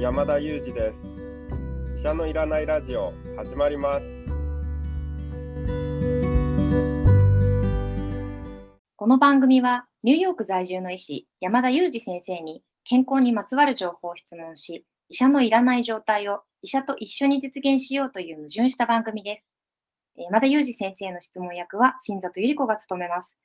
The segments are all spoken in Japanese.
山田裕二です。医者のいらないラジオ始まります。この番組はニューヨーク在住の医師山田裕二先生に健康にまつわる情報を質問し医者のいらない状態を医者と一緒に実現しようという矛盾した番組です。山田裕二先生の質問役は新里百合子が務めます。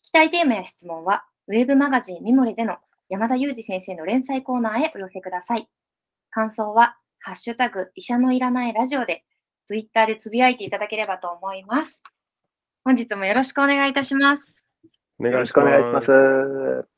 聞きたいテーマや質問はウェブマガジンミモリでの山田裕二先生の連載コーナーへお寄せください。感想は、ハッシュタグ、医者のいらないラジオで、ツイッターでつぶやいていただければと思います。本日もよろしくお願いいたします。よろしくお願いします。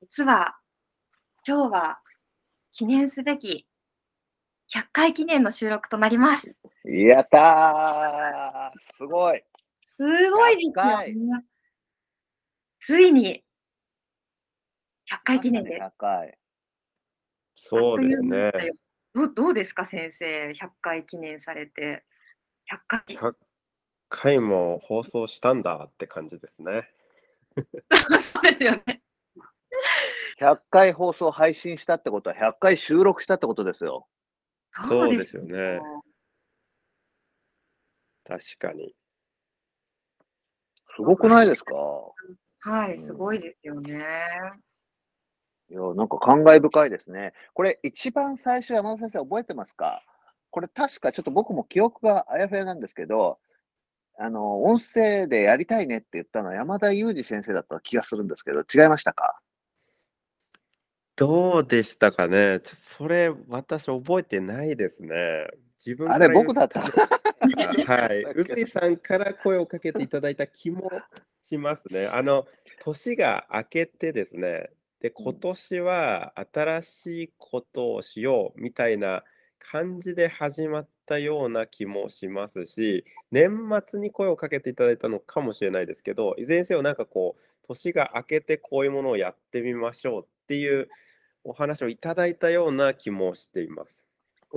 実は、今日は記念すべき100回記念の収録となります。やったーすごいすごいですよね。ついに100回記念です。100回。そうですね。どどうですか、先生、100回記念されて。100回。100回も放送したんだって感じですね。そうですよね。100回放送配信したってことは、100回収録したってことですよ。そうですよね。確かに。すごくないですか？はい、すごいですよね。いや、なんか感慨深いですね。これ、一番最初、山田先生覚えてますか？これ確かちょっと僕も記憶があやふやなんですけど、あの、音声でやりたいねって言ったのは山田裕二先生だった気がするんですけど、違いましたか？どうでしたかね？ちょそれ、私覚えてないですね。自分あれ、僕だった？はい。臼井さんから声をかけていただいた気もしますね。あの、年が明けてですね、で、今年は新しいことをしようみたいな感じで始まったような気もしますし、年末に声をかけていただいたのかもしれないですけど、いずれにせよなんかこう、年が明けてこういうものをやってみましょうっていうお話をいただいたような気もしています。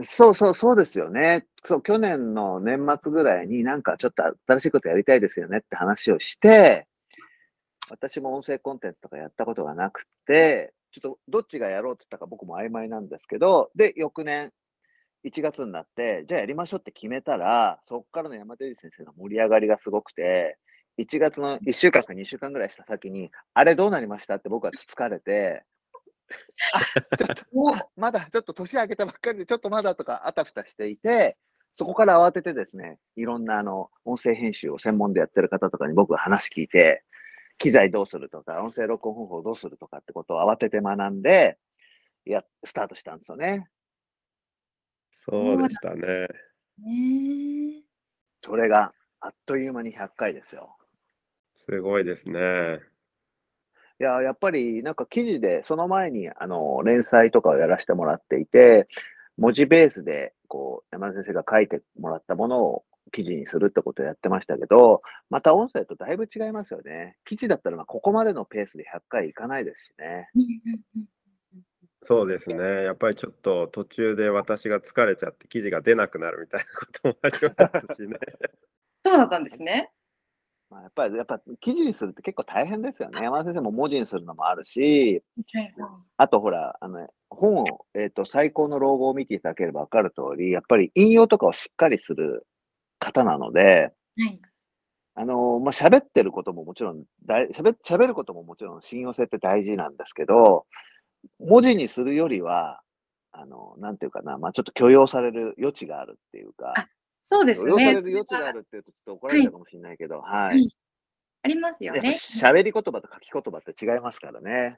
そうそう、そうですよね。そう、去年の年末ぐらいになんかちょっと新しいことやりたいですよねって話をして、私も音声コンテンツとかやったことがなくて、ちょっとどっちがやろうって言ったか僕も曖昧なんですけど、で、翌年、1月になって、じゃあやりましょうって決めたら、そこからの山手先生の盛り上がりがすごくて、1月の1週間か2週間ぐらいした先に、あれどうなりましたって僕はつつかれて、あちょっと、もうまだちょっと年明けたばっかりで、ちょっとまだとかあたふたしていて、そこから慌ててですね、いろんなあの音声編集を専門でやってる方とかに僕は話聞いて、機材どうするとか、音声録音方法をどうするとかってことを慌てて学んで、や、スタートしたんですよね。そうでしたね。ねそれがあっという間に100回ですよ。すごいですね。いや、やっぱりなんか記事で、その前にあの連載とかをやらせてもらっていて、文字ベースでこう山田先生が書いてもらったものを記事にするってことをやってましたけど、また音声とだいぶ違いますよね。記事だったらまあここまでのペースで100回いかないですしね。そうですね。やっぱりちょっと途中で私が疲れちゃって記事が出なくなるみたいなこともありますしね。そうだったんですね。まあ、やっぱり、やっぱ記事にするって結構大変ですよね。山田先生も文字にするのもあるし、あとほら、あの、本を、えっ、ー、と、最高の老後を見ていただければ分かる通り、やっぱり引用とかをしっかりする方なので、はい、あの、まあ、喋ってることももちろん、だい喋喋ることももちろん信用性って大事なんですけど、文字にするよりは、あの、なんていうかな、まあ、ちょっと許容される余地があるっていうか、そうですね。許容される余地があるっていうとちょっと怒られるかもしれないけど、はい。はい、ありますよね。喋り言葉と書き言葉って違いますからね。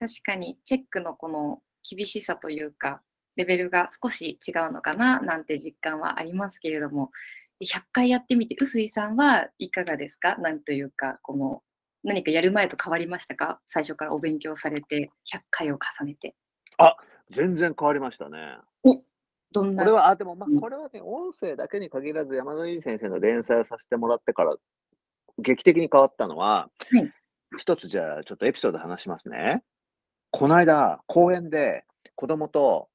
確かに、チェックのこの厳しさというか、レベルが少し違うのかななんて実感はありますけれども、100回やってみて、臼井さんはいかがですか？なんというか、この何かやる前と変わりましたか？最初からお勉強されて、100回を重ねて。あ全然変わりましたね。おどんな？これは、あ、でも、まあ、これはね、音声だけに限らず、山田由先生の連載をさせてもらってから、劇的に変わったのは、はい、一つじゃあ、ちょっとエピソード話しますね。この間、公園で子供と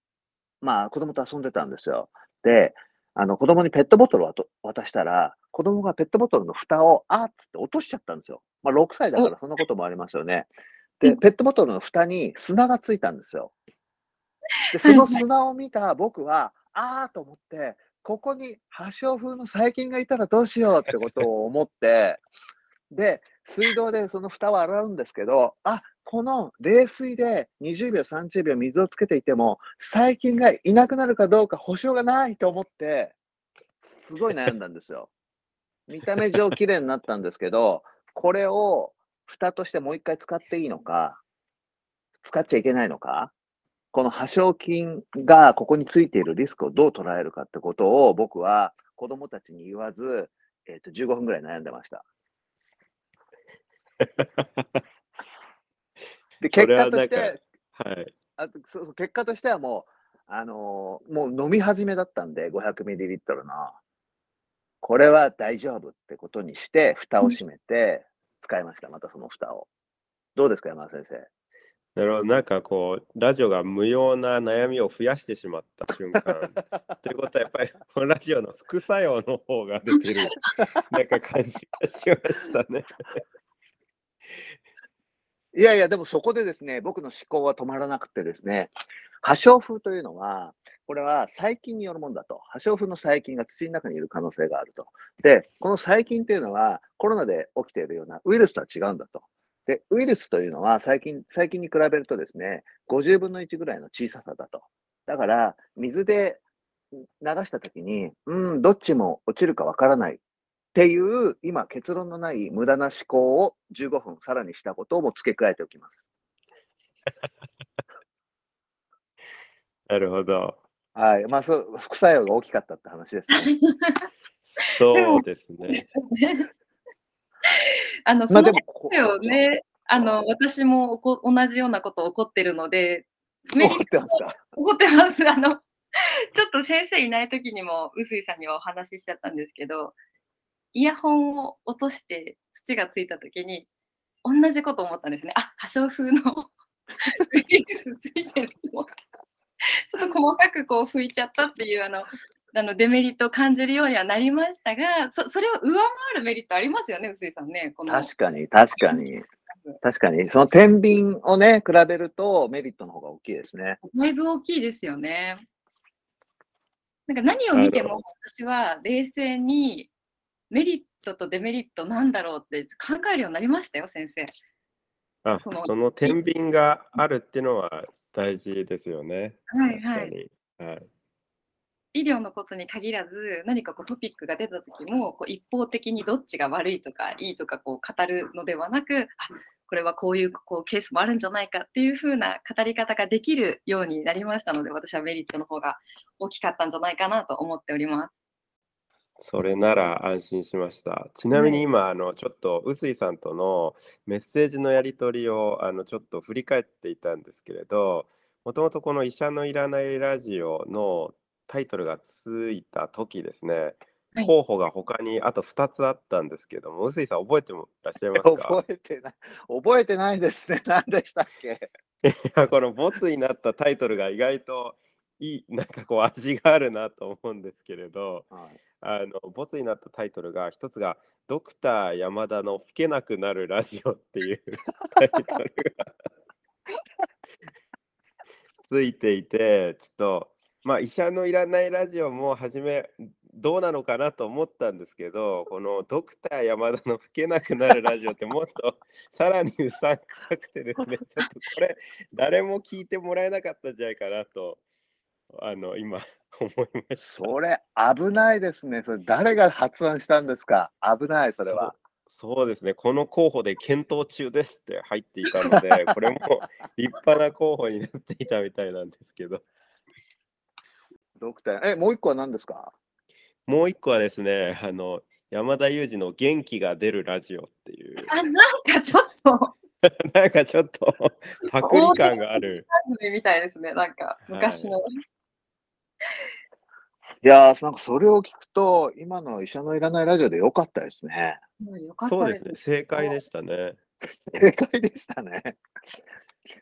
まあ、子供と遊んでたんですよ。で、あの、子供にペットボトルを渡したら、子供がペットボトルの蓋を、あっつって落としちゃったんですよ。まあ、6歳だからそんなこともありますよね。で、ペットボトルの蓋に砂がついたんですよ。で、その砂を見た僕は、ああと思って、ここに破傷風の細菌がいたらどうしようってことを思って、で、水道でその蓋を洗うんですけど、あ、この冷水で20秒、30秒水をつけていても、細菌がいなくなるかどうか保証がないと思って、すごい悩んだんですよ。見た目上綺麗になったんですけど、これを蓋としてもう一回使っていいのか、使っちゃいけないのか、この破傷菌がここについているリスクをどう捉えるかってことを僕は子供たちに言わず、えっと15分ぐらい悩んでました。で、結それは果としなんかて、はい。あそうそう結果としてはもう、あのーもう飲み始めだったんで、500ミリリットルの。これは大丈夫ってことにして、蓋を閉めて、使いました、またその蓋を。どうですか、山田先生？なるほど、なんかこう、ラジオが無用な悩みを増やしてしまった瞬間。ということは、やっぱり、このラジオの副作用の方が出てる、なんか感じがしましたね。いやいや、でもそこでですね、僕の思考は止まらなくてですね、破傷風というのは、これは細菌によるものだと。破傷風の細菌が土の中にいる可能性があると。で、この細菌というのは、コロナで起きているようなウイルスとは違うんだと。で、ウイルスというのは細菌、細菌に比べるとですね、50分の1ぐらいの小ささだと。だから、水で流したときに、うん、どっちも落ちるかわからないっていう、今、結論のない無駄な思考を15分さらにしたことをも付け加えておきます。なるほど。はい。まあ、そう、副作用が大きかったって話ですね。そうですね。あの、そまあ、のでもこ声をね、あの、私もおこ同じようなこと起こってるので、怒ってますか？怒ってます。あの、ちょっと先生いない時にも、臼井さんにはお話ししちゃったんですけど、イヤホンを落として土がついた時に、同じこと思ったんですね。あ、破傷風の ウイルスついてると思って。ちょっと細かくこう拭いちゃったっていうあの、あのデメリットを感じるようにはなりましたが、そそれを上回るメリットありますよね、臼井さんね。この確かに、確かに。確かに。その天秤をね、比べるとメリットの方が大きいですね。だいぶ大きいですよね。なんか何を見ても私は冷静にメリットとデメリットなんだろうって考えるようになりましたよ、先生。あそのその天秤があるっていうのは大事ですよね。はいはい。はい。医療のことに限らず何かこうトピックが出た時もこう一方的にどっちが悪いとかいいとかこう語るのではなくあこれはこういうこうケースもあるんじゃないかっていう風な語り方ができるようになりましたので私はメリットの方が大きかったんじゃないかなと思っております。それなら安心しました。ちなみに今、あのちょっと臼井さんとのメッセージのやり取りをあのちょっと振り返っていたんですけれど、もともとこの医者のいらないラジオのタイトルがついた時ですね、はい候補が他にあと2つあったんですけども、臼井さん覚えてもらっしゃいますか？覚えてない。覚えてないですね。何でしたっけ？いやこのボツになったタイトルが意外といい、なんかこう味があるなと思うんですけれど、はい。あのボツになったタイトルが一つが「ドクター山田の吹けなくなるラジオ」っていう タイトルがついていてちょっとまあ医者のいらないラジオも初めどうなのかなと思ったんですけどこのドクター山田の吹けなくなるラジオってもっとさらにうさんくさくてですねちょっとこれ誰も聞いてもらえなかったんじゃないかなとあの今 思いました。それ危ないですね。それ誰が発案したんですか？危ない、それは。そうそうですね、この候補で検討中ですって入っていたので、これも立派な候補になっていたみたいなんですけど、ドクター、え、もう一個は何ですか？もう一個はですね、あの山田裕二の元気が出るラジオっていう、あなんかちょっと なんかちょっとパクリ感がある。みたいですね、なんか昔の。いやー、なんかそれを聞くと、今の医者のいらないラジオでよかったですね。もうよかったですそうですね、正解でしたね。正解でしたね。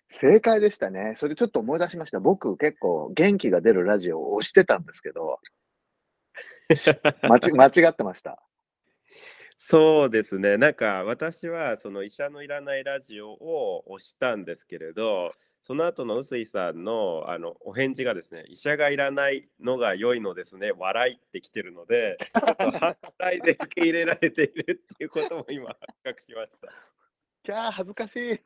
正解でしたね。それちょっと思い出しました。僕結構元気が出るラジオを押してたんですけど、間ち間違ってました。そうですね。なんか私はその医者のいらないラジオを押したんですけれど、その後の臼井さんのあのお返事がですね、医者がいらないのが良いのですね、笑いってきてるので、ちょっと反対で受け入れられているっていうことも今発覚しました。キャー、恥ずかしい。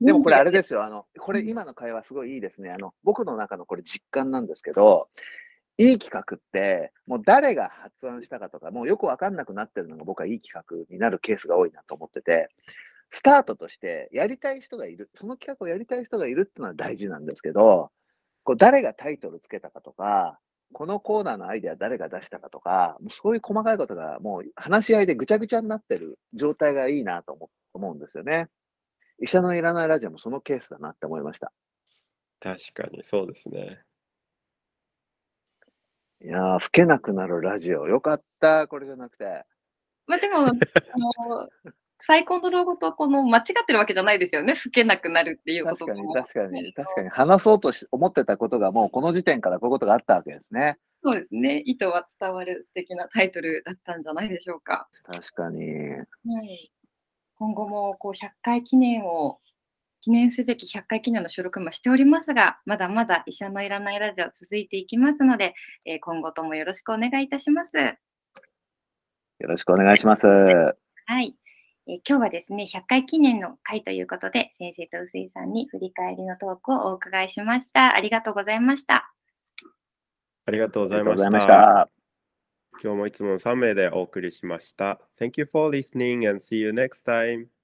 でもこれあれですよ、あの、これ今の会話すごいいいですね。あの、僕の中のこれ実感なんですけど、いい企画って、もう誰が発案したかとか、もうよくわかんなくなってるのが僕はいい企画になるケースが多いなと思ってて、スタートとしてやりたい人がいる、その企画をやりたい人がいるっていうのは大事なんですけど、こう誰がタイトルつけたかとか、このコーナーのアイデア誰が出したかとか、もうそういう細かいことがもう話し合いでぐちゃぐちゃになってる状態がいいなと思思うんですよね。医者のいらないラジオもそのケースだなって思いました。確かにそうですね。いやー、吹けなくなるラジオ。よかった、これじゃなくて。まあでも、あの、サイコンの老後とこの間違ってるわけじゃないですよね。吹けなくなるっていうこと確かに、も確かに、確かに。話そうとし思ってたことがもうこの時点からこういうことがあったわけですね。そうですね。意図は伝わる素敵なタイトルだったんじゃないでしょうか。確かに。はい。今後もこう100回記念を記念すべき100回記念の収録もしておりますが、まだまだ医者のいらないラジオ続いていきますので、えー今後ともよろしくお願いいたします。よろしくお願いします。はい。えー今日はですね、100回記念の回ということで、先生と臼井さんに振り返りのトークをお伺いしました。ありがとうございました。ありがとうございまし。たた。今日もいつもの3名でお送りしました。Thank you for listening and see you next time.